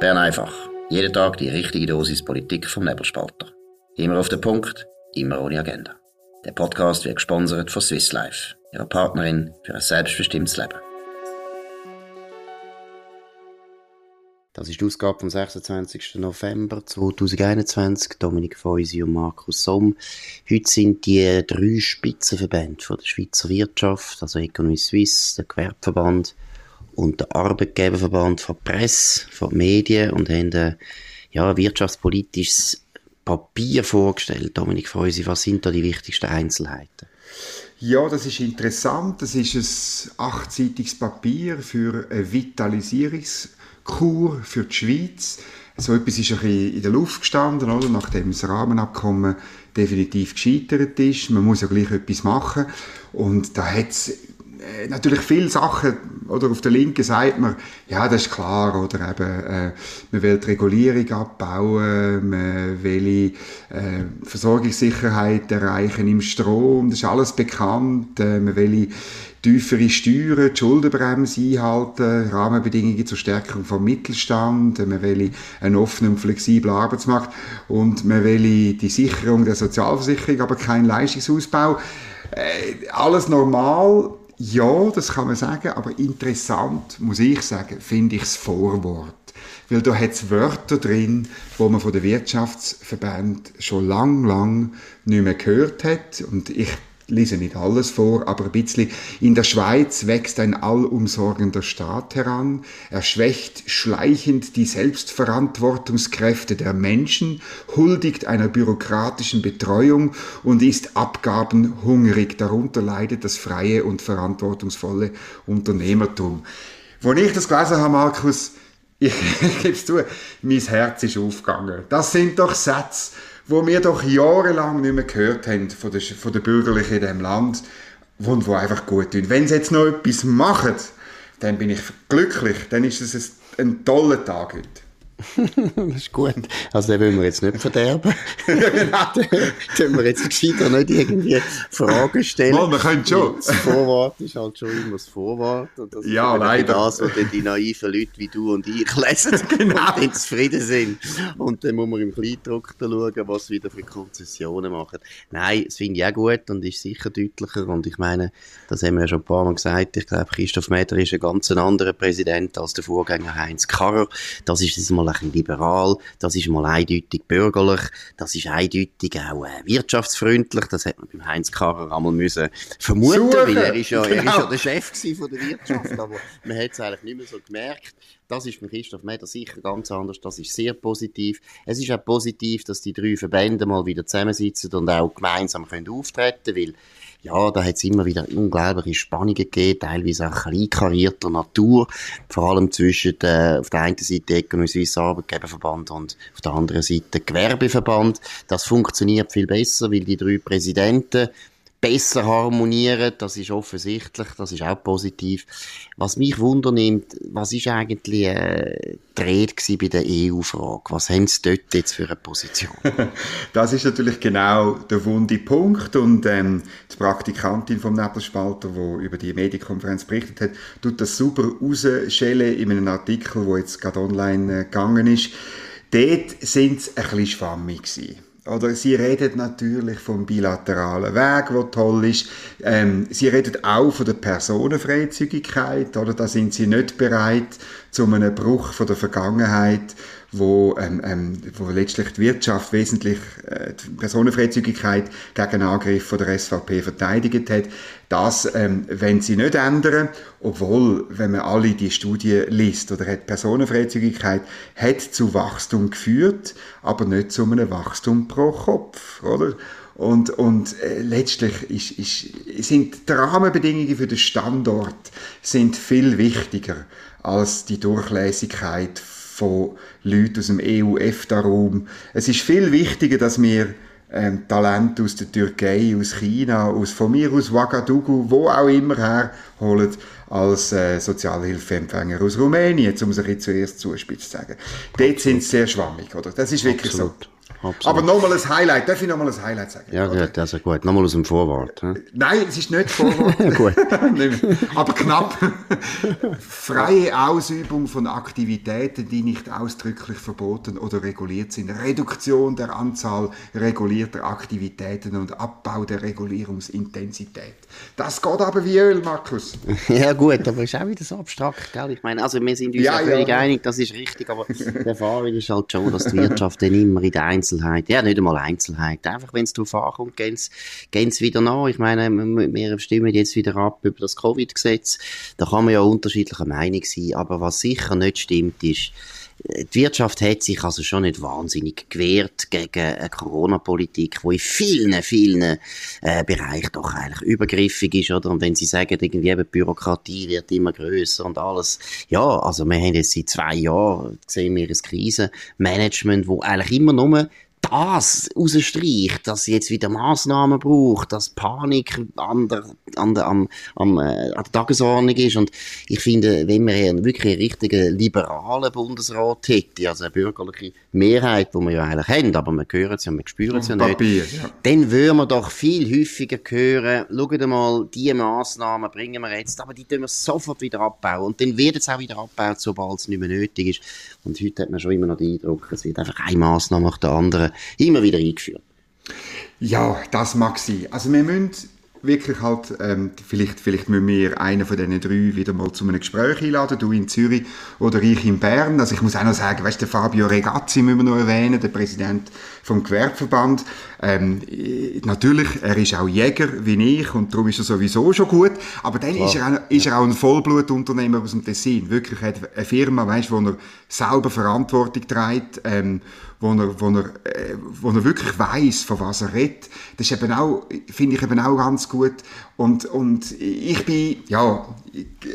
Bern einfach. Jeden Tag die richtige Dosis Politik vom Nebelspalter. Immer auf den Punkt, immer ohne Agenda. Der Podcast wird gesponsert von Swiss Life, ihrer Partnerin für ein selbstbestimmtes Leben. Das ist die Ausgabe vom 26. November 2021. Dominik Feusi und Markus Somm. Heute sind die drei Spitzenverbände von der Schweizer Wirtschaft, also Economy Suisse, der Gewerbeverband und der Arbeitgeberverband von Presse, von Medien und haben ein ja, wirtschaftspolitisches Papier vorgestellt. Dominik Feusi, was sind da die wichtigsten Einzelheiten? Ja, das ist interessant. Das ist ein achtseitiges Papier für eine Vitalisierungskur für die Schweiz. So etwas ist ein bisschen in der Luft gestanden, oder? nachdem das Rahmenabkommen definitiv gescheitert ist. Man muss ja gleich etwas machen. Und da hat es äh, natürlich viele Sachen, oder auf der Linken sagt man, ja, das ist klar, oder eben, äh, man will die Regulierung abbauen, man will äh, Versorgungssicherheit erreichen im Strom, das ist alles bekannt, äh, man will tiefere Steuern, die Schuldenbremse einhalten, Rahmenbedingungen zur Stärkung vom Mittelstand, man will einen offenen und flexiblen Arbeitsmarkt und man will die Sicherung der Sozialversicherung, aber keinen Leistungsausbau. Äh, alles normal, ja, das kann man sagen, aber interessant, muss ich sagen, finde ich das Vorwort. Weil da hat es Wörter drin, wo man von der Wirtschaftsverband schon lang, lang nicht mehr gehört hat. Und ich lese nicht alles vor, aber ein bisschen. In der Schweiz wächst ein allumsorgender Staat heran. Er schwächt schleichend die Selbstverantwortungskräfte der Menschen, huldigt einer bürokratischen Betreuung und ist abgabenhungrig. Darunter leidet das freie und verantwortungsvolle Unternehmertum. Als ich das gelesen habe, Markus, ich gebe es zu, mein Herz ist aufgegangen. Das sind doch Sätze, wo wir doch jahrelang nicht mehr gehört haben von den, von den Bürgerlichen in diesem Land und die einfach gut tun. Wenn sie jetzt noch etwas machen, dann bin ich glücklich, dann ist es ein toller Tag heute. das ist gut. Also den wollen wir jetzt nicht verderben. den wir jetzt gescheiter nicht irgendwie Fragen stellen. Mal, wir können schon. Das Vorwort ist halt schon immer das Vorwort. Und das ja, ist leider. das, was dann die naiven Leute wie du und ich lesen genau. und zufrieden sind. Und dann muss man im Kleindruck schauen, was wieder für Konzessionen machen. Nein, das finde ich auch gut und ist sicher deutlicher. Und ich meine, das haben wir ja schon ein paar Mal gesagt. Ich glaube, Christoph Meder ist ein ganz anderer Präsident als der Vorgänger Heinz Karrer. Das ist jetzt mal mal ein liberal, das ist mal eindeutig bürgerlich, das ist eindeutig auch äh, wirtschaftsfreundlich, das hat man beim Heinz Karrer einmal müssen vermuten, Suchen. weil er ist, ja, genau. er ist ja der Chef von der Wirtschaft, aber man hat es eigentlich nicht mehr so gemerkt. Das ist mit Christoph Meder sicher ganz anders. Das ist sehr positiv. Es ist auch positiv, dass die drei Verbände mal wieder zusammensitzen und auch gemeinsam können auftreten weil ja, da hat es immer wieder unglaubliche Spannungen gegeben, teilweise auch kleinkarierter Natur, vor allem zwischen der, auf der einen Seite Economy Suisse Arbeitgeberverband und auf der anderen Seite Gewerbeverband. Das funktioniert viel besser, weil die drei Präsidenten besser harmonieren, das ist offensichtlich, das ist auch positiv. Was mich wundernimmt, was ist eigentlich äh, dreht bei der EU-Frage? Was haben Sie dort jetzt für eine Position? das ist natürlich genau der wunde Punkt und ähm, die Praktikantin vom Nebelspalter, die über die Medienkonferenz berichtet hat, tut das super rausschellen in einem Artikel, wo jetzt gerade online äh, gegangen ist. Dort sind sie ein bisschen schwammig gewesen. Oder sie redet natürlich vom bilateralen Weg, der toll ist. Ähm, sie redet auch von der Personenfreizügigkeit. Oder da sind sie nicht bereit zu einem Bruch von der Vergangenheit wo, ähm, ähm, wo letztlich die Wirtschaft wesentlich äh, die Personenfreizügigkeit gegen Angriff von der SVP verteidigt hat. Das ähm, wenn sie nicht ändern, obwohl, wenn man alle die Studie liest, oder hat Personenfreizügigkeit hat zu Wachstum geführt, aber nicht zu einem Wachstum pro Kopf, oder? Und, und äh, letztlich ist, ist, sind die Rahmenbedingungen für den Standort sind viel wichtiger als die Durchlässigkeit von Leuten aus dem EU-EFTA-Raum. Es ist viel wichtiger, dass wir ähm, Talente aus der Türkei, aus China, aus von mir aus Ouagadougou, wo auch immer her holen, als äh, Sozialhilfeempfänger aus Rumänien, um es ein zuerst zuspitz zu sagen. Dort sind sie sehr schwammig, oder? Das ist wirklich Absolut. so. Absolut. Aber nochmal ein Highlight, darf ich nochmal ein Highlight sagen? Ja, gut, also gut, nochmal aus dem Vorwort. Hm? Nein, es ist nicht Vorwort. gut. Aber knapp. Freie Ausübung von Aktivitäten, die nicht ausdrücklich verboten oder reguliert sind. Reduktion der Anzahl regulierter Aktivitäten und Abbau der Regulierungsintensität. Das geht aber wie Öl, Markus. ja gut, aber ist auch wieder so abstrakt, gell? Ich meine, also wir sind uns ja, ja völlig ja. einig, das ist richtig, aber die Erfahrung ist halt schon, dass die Wirtschaft dann immer in der Einzelheit, ja nicht einmal Einzelheit, einfach wenn es darauf ankommt, gehen sie wieder nach. Ich meine, wir stimmen jetzt wieder ab über das Covid-Gesetz, da kann man ja unterschiedlicher Meinung sein, aber was sicher nicht stimmt, ist, die Wirtschaft hat sich also schon nicht wahnsinnig gewehrt gegen eine Corona-Politik, die in vielen, vielen äh, Bereichen doch eigentlich übergriffig ist, oder? Und wenn Sie sagen, irgendwie eben Bürokratie wird immer größer und alles, ja, also wir haben jetzt seit zwei Jahren gesehen wir ein Krisenmanagement, wo eigentlich immer nur das rausstreicht, dass sie jetzt wieder Massnahmen braucht, dass Panik an der, an der, am, am, äh, an der Tagesordnung ist. Und ich finde, wenn man einen wirklich einen richtigen liberalen Bundesrat hätte, also eine bürgerliche Mehrheit, die wir ja eigentlich haben, aber wir hören es ja, wir spüren es ja nicht, Papier, ja. dann würden wir doch viel häufiger hören, schaut mal, diese Massnahmen bringen wir jetzt, aber die tun wir sofort wieder abbauen. Und dann wird es auch wieder abgebaut, sobald es nicht mehr nötig ist. Und heute hat man schon immer noch den Eindruck, es wird einfach eine Massnahme nach der anderen immer wieder eingeführt. Ja, das mag sein. Also wir müssen wirklich halt, ähm, vielleicht, vielleicht müssen wir einen von diesen drei wieder mal zu einem Gespräch einladen, du in Zürich oder ich in Bern. Also ich muss auch noch sagen, weißt du, Fabio Regazzi müssen wir noch erwähnen, der Präsident vom Gewerbeverband. Ähm, natürlich, er ist auch Jäger wie ich und darum ist er sowieso schon gut. Aber dann ist er, auch, ist er auch ein Vollblutunternehmer aus dem Tessin. Wirklich hat eine Firma, weißt, wo er selber Verantwortung trägt, ähm, wo er, wo er, äh, wo er wirklich weiß, von was er redet. Das ist eben auch, finde ich eben auch ganz gut. Und, und ich bin, ja,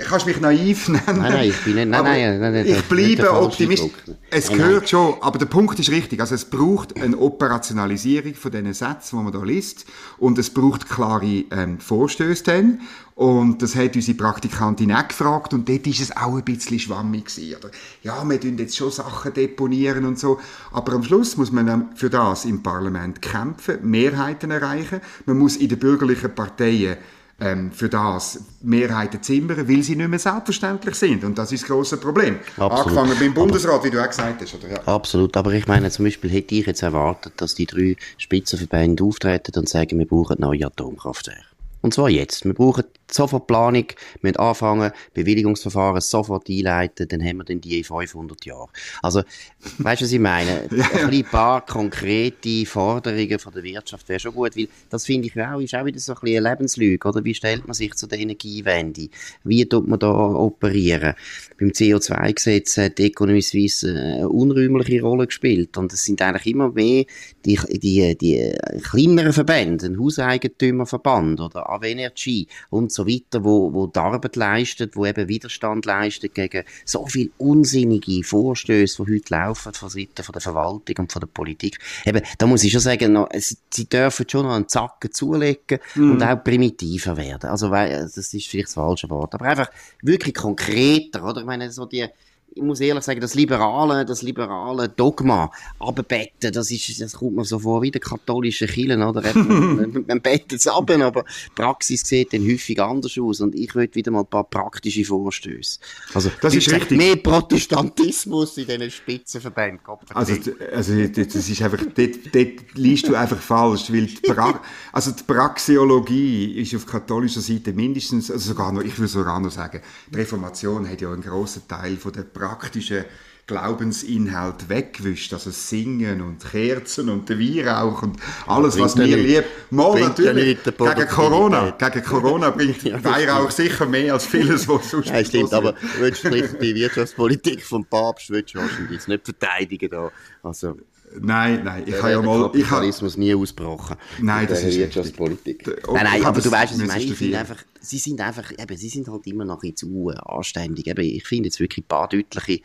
kannst mich naiv nennen. Nein, nein, ich bin nicht, nein, nein, nein, nein, Ich bleibe Optimist. Es gehört schon, aber der Punkt ist richtig. Also es braucht eine Operationalisierung von diesen Sätzen, die man da liest. Und es braucht klare ähm, Vorstöße dann. Und das hat unsere Praktikantin auch gefragt und dort war es auch ein bisschen schwammig gewesen, oder? Ja, wir tun jetzt schon Sachen deponieren und so, aber am Schluss muss man für das im Parlament kämpfen, Mehrheiten erreichen, man muss in den bürgerlichen Parteien ähm, für das Mehrheiten zimmern, weil sie nicht mehr selbstverständlich sind. Und das ist das grosse Problem. Absolut. Angefangen beim Bundesrat, aber, wie du auch gesagt hast. Oder? Ja. Absolut. Aber ich meine, zum Beispiel hätte ich jetzt erwartet, dass die drei Spitzenverbände auftreten und sagen, wir brauchen neue Atomkraftwerke. Und zwar jetzt. Wir brauchen sofort Planung, wir müssen anfangen, Bewilligungsverfahren sofort einleiten, dann haben wir dann die in 500 Jahren. Also, weißt du, was ich meine? ja. Ein paar konkrete Forderungen von der Wirtschaft wäre schon gut, weil das finde ich auch, ist auch wieder so ein bisschen eine Lebenslüge, oder? Wie stellt man sich zu der Energiewende? Wie tut man da operieren? Beim CO2-Gesetz hat die Economy Suisse eine unrühmliche Rolle gespielt und es sind eigentlich immer mehr die, die, die kleineren Verbände, ein Hauseigentümerverband oder AW Energy und so weiter, wo, wo die Arbeit leistet, wo eben Widerstand leistet gegen so viel unsinnige Vorstöße, die heute laufen von Seiten von der Verwaltung und von der Politik. Eben, da muss ich schon sagen, noch, sie dürfen schon noch einen Zacken zulegen mm. und auch primitiver werden. Also, das ist vielleicht das falsche Wort, aber einfach wirklich konkreter, oder? Ich meine, so die, ich muss ehrlich sagen, das liberale, das liberale Dogma abbetten, das ist, das kommt mir so vor wie der katholische Kirchen, oder? man, man bettet es ab, aber die Praxis sieht dann häufig anders aus und ich würde wieder mal ein paar praktische Vorstöße. Also, das ist richtig. Mehr Protestantismus in diesen Spitzenverbänden. Also, also, das ist einfach, dort, dort liest du einfach falsch, weil die, pra also die Praxeologie ist auf katholischer Seite mindestens, also sogar noch, ich würde sogar noch sagen, die Reformation hat ja einen grossen Teil von der praktischen Glaubensinhalt weggewischt, also Singen und Kerzen und der Weihrauch und alles, was mir lieb. Mal natürlich, gegen Corona, gegen Corona bringt ja, Weihrauch sicher mehr als vieles, was sonst Ja, stimmt, aber willst du die Wirtschaftspolitik vom Papst willst du wahrscheinlich nicht verteidigen da. Also, Nein, nein, ich habe ja mal... Kapitalismus ich ha... nie ausgebrochen. Nein, das ist Wirtschaftspolitik. Nein, nein, aber du weißt, was ich meine. Ich finde einfach, sie sind einfach, eben, sie sind halt immer noch zu anständig. Eben, ich finde jetzt wirklich ein paar deutliche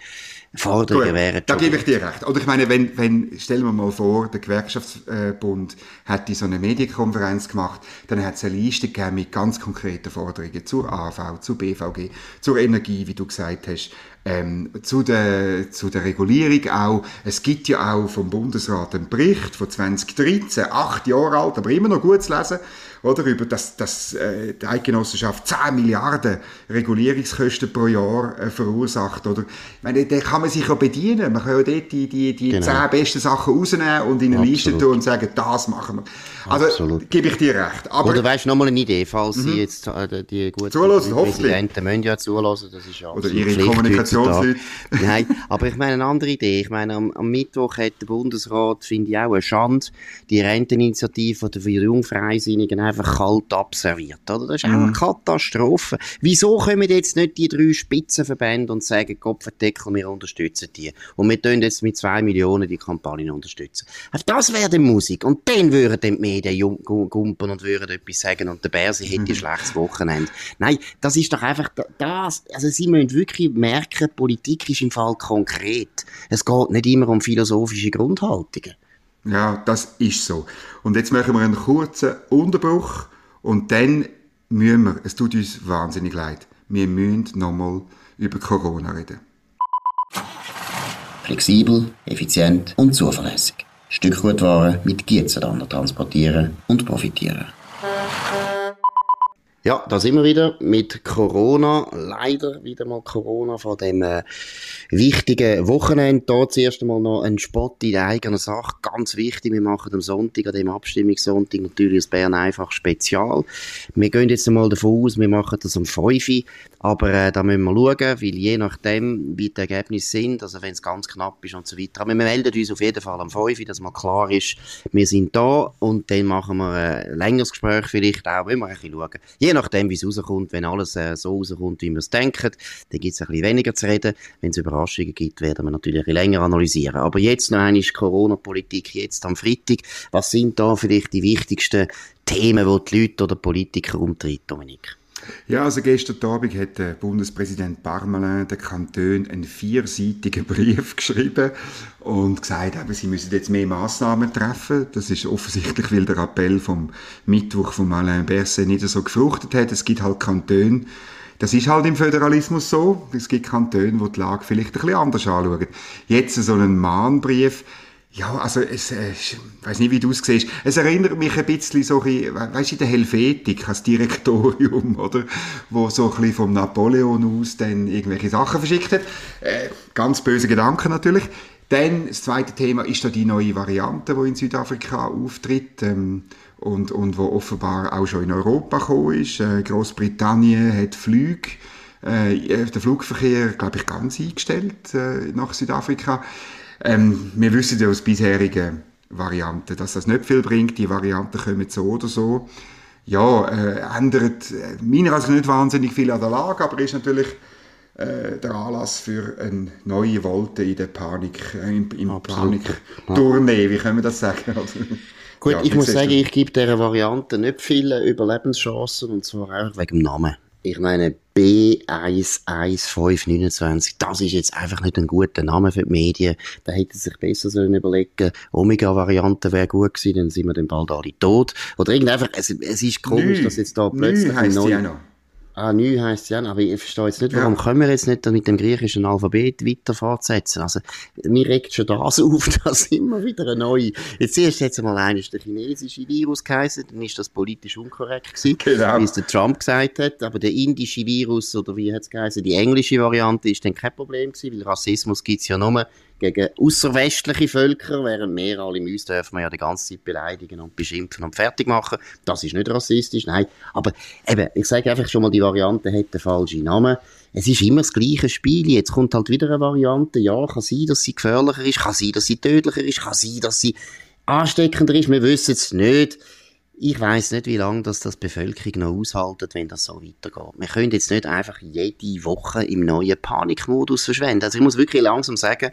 Forderungen wären Da gebe ich dir recht. Oder ich meine, wenn, wenn, stellen wir mal vor, der Gewerkschaftsbund hätte so eine Medienkonferenz gemacht, dann hat es eine Liste gegeben mit ganz konkreten Forderungen zur AV, zur BVG, zur Energie, wie du gesagt hast, ähm, zu, der, zu der Regulierung auch. Es gibt ja auch vom Bundesrat einen Bericht von 2013, acht Jahre alt, aber immer noch gut zu lesen, oder, über das, das äh, die Eidgenossenschaft 10 Milliarden Regulierungskosten pro Jahr äh, verursacht. Oder? Ich meine, da kann man sich ja bedienen. Man kann ja dort die, die, die genau. 10 besten Sachen rausnehmen und in eine Absolut. Liste tun und sagen, das machen wir. Also Absolut. gebe ich dir recht. Aber, Oder weißt du, nochmal eine Idee, falls mhm. Sie jetzt äh, die guten zulassen, Präsidenten müssen ja zulassen, das ist ja Oder Ihre Kommunikationsleute. Nein, aber ich meine eine andere Idee. Ich meine, am, am Mittwoch hat der Bundesrat, finde ich auch eine Schande, die Renteninitiative der Jungfreisinnigen einfach kalt abserviert. Oder? Das ist mhm. auch Katastrophe. Wieso kommen jetzt nicht die drei Spitzenverbände und sagen, Kopfendeckel, wir unterstützen die. Und wir tun jetzt mit zwei Millionen die Kampagne unterstützen. Das wäre die Musik. Und dann würden die Medien gumpen und würden etwas sagen und der Bärsi hätte ein mhm. schlechtes Wochenende. Nein, das ist doch einfach das. Also sie müssen wirklich merken, Politik ist im Fall konkret. Es geht nicht immer um philosophische Grundhaltungen. Ja, das ist so. Und jetzt machen wir einen kurzen Unterbruch und dann müssen wir, es tut uns wahnsinnig leid, wir müssen nochmal über Corona reden. Flexibel, effizient und zuverlässig. Stückgutware mit Gietzenlander transportieren und profitieren. Ja, da sind wir wieder mit Corona. Leider wieder mal Corona von dem äh, wichtigen Wochenende. Da zuerst einmal noch ein Spot in der eigenen Sache. Ganz wichtig, wir machen am Sonntag, an dem Abstimmungssonntag, natürlich das Bern einfach Spezial. Wir gehen jetzt einmal davon aus, wir machen das um 5 Uhr. Aber äh, da müssen wir schauen, weil je nachdem, wie die Ergebnisse sind, also wenn es ganz knapp ist und so weiter. Aber wir melden uns auf jeden Fall am 5 Uhr, dass mal klar ist, wir sind da und dann machen wir ein längeres Gespräch vielleicht auch, wenn wir ein bisschen schauen. Je nachdem, wie es rauskommt, wenn alles äh, so rauskommt, wie wir es denken, dann gibt es ein bisschen weniger zu reden. Wenn es Überraschungen gibt, werden wir natürlich ein bisschen länger analysieren. Aber jetzt noch einmal Corona-Politik, jetzt am Freitag. Was sind da vielleicht die wichtigsten Themen, die die Leute oder Politiker umtreiben, Dominik? Ja, also gestern Abend hat der Bundespräsident Parmelin den Kanton einen vierseitigen Brief geschrieben und gesagt, eben, sie müssen jetzt mehr Massnahmen treffen. Das ist offensichtlich, weil der Appell vom Mittwoch von Alain Berset nicht so gefruchtet hat. Es gibt halt Kantone, das ist halt im Föderalismus so. Es gibt Kantone, die die Lage vielleicht ein bisschen anders anschauen. Jetzt so einen Mahnbrief, ja, also es, äh, ich weiß nicht, wie du es siehst. Es erinnert mich ein bisschen so, weißt du, in der Helvetik, als Direktorium, oder? Wo so ein bisschen vom Napoleon aus dann irgendwelche Sachen verschickt hat. Äh, ganz böse Gedanken natürlich. Dann, das zweite Thema ist da die neue Variante, die in Südafrika auftritt. Ähm, und, und wo offenbar auch schon in Europa gekommen ist. Äh, Großbritannien hat Flüge, äh, der Flugverkehr, glaube ich, ganz eingestellt äh, nach Südafrika. Ähm, wir wissen ja aus bisherigen Varianten, dass das nicht viel bringt. Die Varianten kommen so oder so. Ja, äh, ändert äh, meiner also nicht wahnsinnig viel an der Lage, aber ist natürlich äh, der Anlass für eine neue Wolte in der Panik, äh, im, im Panik-Tournee, wie können wir das sagen? Also, Gut, ja, ich muss sagen, ich gebe dieser Variante nicht viele Überlebenschancen, und zwar einfach wegen dem Namen. Ich meine, B11529, das ist jetzt einfach nicht ein guter Name für die Medien. Da hätte sich besser sollen überlegen Omega-Variante wäre gut gewesen, dann sind wir dann bald alle tot. Oder irgendwie einfach, es, es ist komisch, Nü. dass jetzt da plötzlich... Nü heisst neu... Ah, neu heisst es ja, aber ich verstehe jetzt nicht, warum ja. können wir jetzt nicht mit dem griechischen Alphabet weiter fortsetzen? Also, mir regt schon das auf, dass immer wieder eine neue. Jetzt erst jetzt mal eines der chinesische Virus geheißen, dann ist das politisch unkorrekt gewesen, genau. wie es der Trump gesagt hat, aber der indische Virus, oder wie hat es geheißen, die englische Variante ist dann kein Problem gewesen, weil Rassismus gibt es ja nur gegen außerwestliche Völker, während wir alle uns dürfen wir ja die ganze Zeit beleidigen und beschimpfen und fertig machen. Das ist nicht rassistisch, nein. Aber eben, ich sage einfach schon mal, die Variante hat den falschen Namen. Es ist immer das gleiche Spiel. Jetzt kommt halt wieder eine Variante. Ja, kann sein, dass sie gefährlicher ist, kann sein, dass sie tödlicher ist, kann sein, dass sie ansteckender ist. Wir wissen es nicht ich weiß nicht, wie lange das, das Bevölkerung noch aushaltet, wenn das so weitergeht. Wir können jetzt nicht einfach jede Woche im neuen Panikmodus verschwenden. Also ich muss wirklich langsam sagen,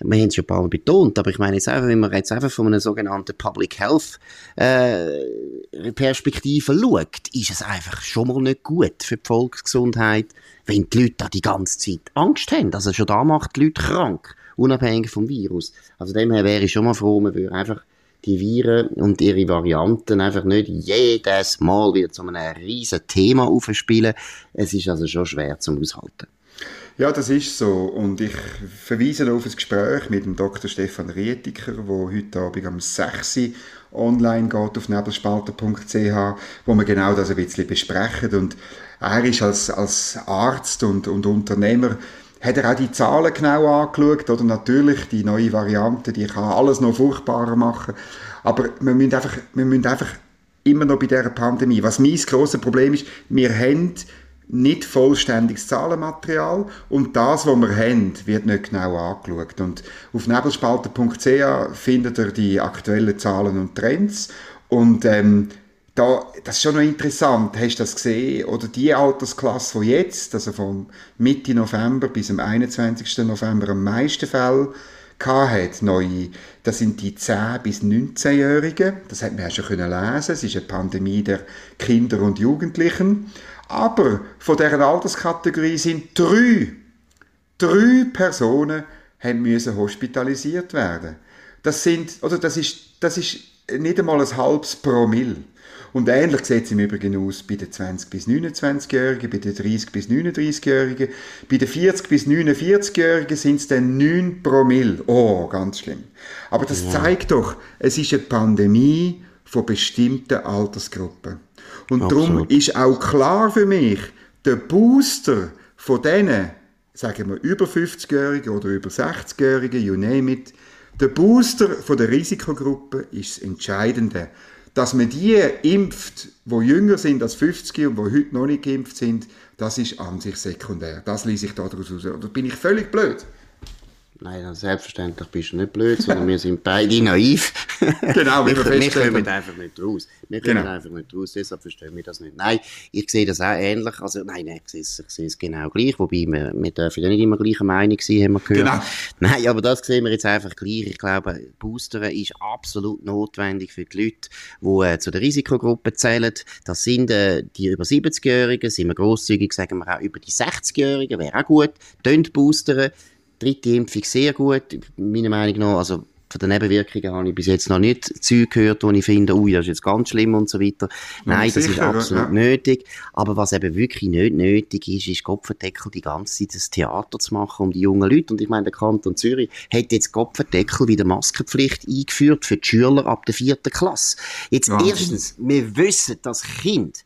wir haben es schon ein paar Mal betont, aber ich meine jetzt einfach, wenn man jetzt einfach von einer sogenannten Public Health äh, Perspektive schaut, ist es einfach schon mal nicht gut für die Volksgesundheit, wenn die Leute da die ganze Zeit Angst haben. Also schon da macht die Leute krank, unabhängig vom Virus. Also dem her wäre ich schon mal froh, man würde einfach die Viren und ihre Varianten einfach nicht jedes Mal wieder zu einem riesen Thema aufspielen. Es ist also schon schwer zum Aushalten. Ja, das ist so. Und ich verweise auf ein Gespräch mit dem Dr. Stefan Rietiker, wo heute Abend am 6 Uhr online geht auf nebelspalter.ch, wo wir genau das ein bisschen besprechen. Und er ist als, als Arzt und, und Unternehmer hat er auch die Zahlen genau angeschaut, oder? Natürlich die neue Variante, die kann alles noch furchtbarer machen, aber wir müssen einfach, wir müssen einfach immer noch bei dieser Pandemie, was mein grosses Problem ist, wir haben nicht vollständiges Zahlenmaterial und das, was wir haben, wird nicht genau angeschaut. Und auf nebelspalter.ch findet ihr die aktuellen Zahlen und Trends. Und ähm, da, das ist schon noch interessant, hast du das gesehen? Oder die Altersklasse, die jetzt, also von Mitte November bis zum 21. November am meisten Fälle hat, neue, das sind die 10- bis 19-Jährigen. Das hat man ja schon können lesen. Es ist eine Pandemie der Kinder und Jugendlichen. Aber von dieser Alterskategorie sind drei, drei Personen haben müssen hospitalisiert werden. Das sind, oder das ist, das ist nicht einmal ein halbes Promille. Und ähnlich sieht es im Übrigen aus bei den 20- bis 29-Jährigen, bei den 30- bis 39-Jährigen. Bei den 40- bis 49-Jährigen sind es dann 9 Promille. Oh, ganz schlimm. Aber das ja. zeigt doch, es ist eine Pandemie von bestimmten Altersgruppen. Und Absolut. darum ist auch klar für mich, der Booster von denen, sagen wir über 50-Jährigen oder über 60-Jährigen, you name it, der Booster von der Risikogruppe ist das Entscheidende dass man die impft, wo jünger sind als 50 und wo heute noch nicht geimpft sind, das ist an sich sekundär. Das lese ich daraus raus. Oder bin ich völlig blöd? Nein, selbstverständlich bist du nicht blöd, sondern wir sind beide naiv. genau, wir, wir, wir kommen einfach nicht raus. Wir kommen genau. einfach nicht raus, deshalb verstehen wir das nicht. Nein, ich sehe das auch ähnlich. Also, nein, nein ich, sehe es, ich sehe es genau gleich. Wobei, wir, wir dürfen ja nicht immer gleicher Meinung sein, haben wir gehört. Genau. Nein, aber das sehen wir jetzt einfach gleich. Ich glaube, Boostern ist absolut notwendig für die Leute, die äh, zu der Risikogruppe zählen. Das sind äh, die über 70-Jährigen, sind wir grosszügig, sagen wir auch über die 60-Jährigen, wäre auch gut. Tönt boostern dritte Impfung sehr gut, meiner Meinung nach, also von den Nebenwirkungen habe ich bis jetzt noch nicht Zeug gehört, wo ich finde, ui, das ist jetzt ganz schlimm und so weiter. Nein, das ist absolut ja. nötig. Aber was eben wirklich nicht nötig ist, ist Kopfendeckel die ganze Zeit das Theater zu machen um die jungen Leute. Und ich meine, der Kanton Zürich hat jetzt Kopfendeckel wieder Maskenpflicht eingeführt für die Schüler ab der vierten Klasse. Jetzt ja. erstens, wir wissen, dass Kind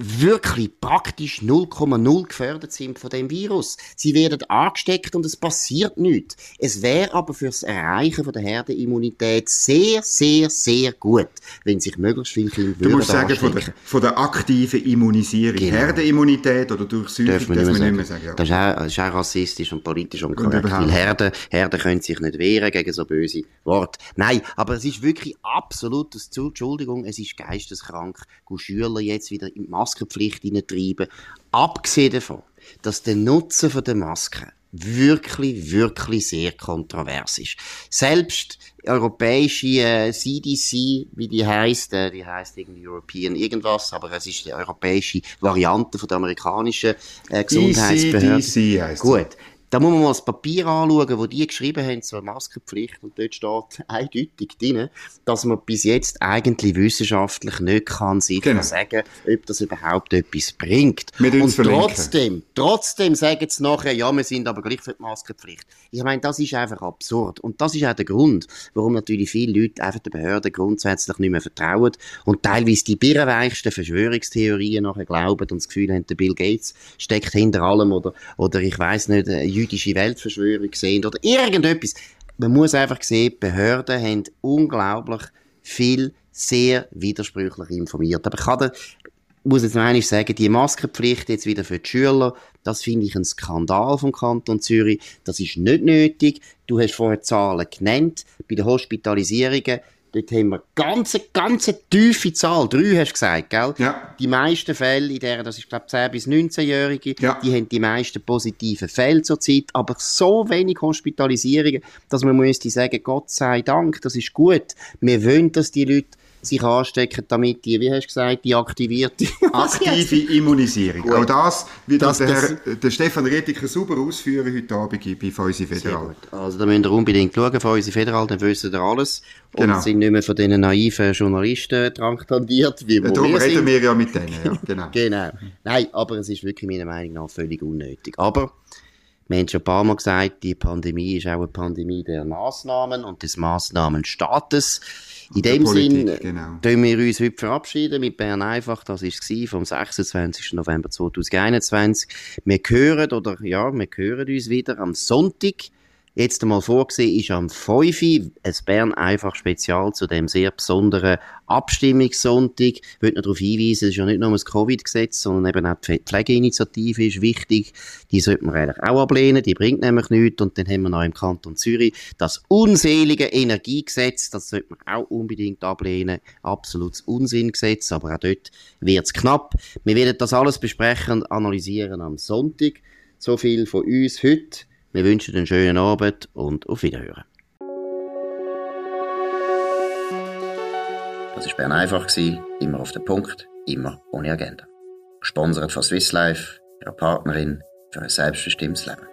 wirklich praktisch 0,0 gefördert sind von dem Virus. Sie werden angesteckt und es passiert nichts. Es wäre aber fürs Erreichen von der Herdenimmunität sehr, sehr, sehr gut, wenn sich möglichst viele Kinder Du musst sagen, von der, von der, aktiven Immunisierung. Genau. Herdenimmunität oder Durchsuchung, das man nicht mehr sagen. Ja. Das, ist auch, das ist auch rassistisch und politisch unkorrekt, und weil Herden, Herden können sich nicht wehren gegen so böse Worte. Nein, aber es ist wirklich absolut, Entschuldigung, es ist geisteskrank, Schüler jetzt wieder in Maske Maskenpflicht hineintreiben. Abgesehen davon, dass der Nutzen der Masken wirklich, wirklich sehr kontrovers ist. Selbst europäische äh, CDC, wie die heißt, äh, die heißt irgendwie European irgendwas, aber es ist die europäische Variante von der amerikanischen äh, Gesundheitsbehörde. ECDC heißt Gut, da muss man mal das Papier anschauen, wo die geschrieben haben zur Maskenpflicht und dort steht eindeutig drin, dass man bis jetzt eigentlich wissenschaftlich nicht kann sicher genau. sagen, ob das überhaupt etwas bringt. und trotzdem, trotzdem sagen sie nachher, ja, wir sind aber gleich für die Maskenpflicht. Ich meine, das ist einfach absurd. Und das ist auch der Grund, warum natürlich viele Leute einfach den Behörden grundsätzlich nicht mehr vertrauen und teilweise die birrenweichsten Verschwörungstheorien nachher glauben und das Gefühl haben, der Bill Gates steckt hinter allem oder, oder ich weiß nicht, jüdische Weltverschwörung sehen oder irgendetwas. Man muss einfach sehen, Behörden haben unglaublich viel sehr widersprüchlich informiert. Aber ich kann da, muss jetzt noch einmal sagen, die Maskenpflicht jetzt wieder für die Schüler, das finde ich ein Skandal vom Kanton Zürich. Das ist nicht nötig. Du hast vorher Zahlen genannt. Bei den Hospitalisierungen Dort haben wir ganz, ganz tiefe Zahl. Drei hast du gesagt, gell? Ja. Die meisten Fälle, in deren, das ist, glaube ich, 10- bis 19-Jährige, Ja. die haben die meisten positiven Fälle zurzeit, aber so wenig Hospitalisierungen, dass man müsste sagen, Gott sei Dank, das ist gut. Wir wollen, dass die Leute sich anstecken, damit die, wie hast du gesagt, die aktivierte... Aktive Immunisierung. Auch das wird Das- der, das- Herr, der Stefan Rediker super ausführen heute Abend bei Fäusi Sehr Federal. gut. Also da müsst ihr unbedingt schauen von unsere Federal, dann wissen ihr alles. Und Genau. sind nicht mehr von diesen naiven Journalisten traktandiert, wie wo Darum wir reden sind. wir ja mit denen. Ja, genau. Genau. Nein, aber es ist wirklich meiner Meinung nach völlig unnötig. Aber wir haben schon ein paar Mal gesagt, die Pandemie ist auch eine Pandemie der Massnahmen und des Massnahmenstaates. In dem Sinn genau. tun wir uns heute verabschieden mit Bern einfach. Das war es vom 26. November 2021. Wir hören, oder ja, wir hören uns wieder am Sonntag. Jetzt einmal vorgesehen ist am 5. Uhr ein Bern einfach Spezial zu dem sehr besonderen Abstimmungssonntag. Ich will noch darauf hinweisen, es ist ja nicht nur das Covid-Gesetz, sondern eben auch die Pflegeinitiative ist wichtig. Die sollte man eigentlich auch ablehnen, die bringt nämlich nichts. Und dann haben wir noch im Kanton Zürich das unselige Energiegesetz, das sollte man auch unbedingt ablehnen. Absolutes Unsinngesetz, aber auch dort wird es knapp. Wir werden das alles besprechen und analysieren am Sonntag. So viel von uns heute. Wir wünschen einen schönen Abend und auf Wiederhören. Das war Bern einfach, immer auf den Punkt, immer ohne Agenda. Gesponsert von Swiss Life, ihrer Partnerin für ein selbstbestimmtes Leben.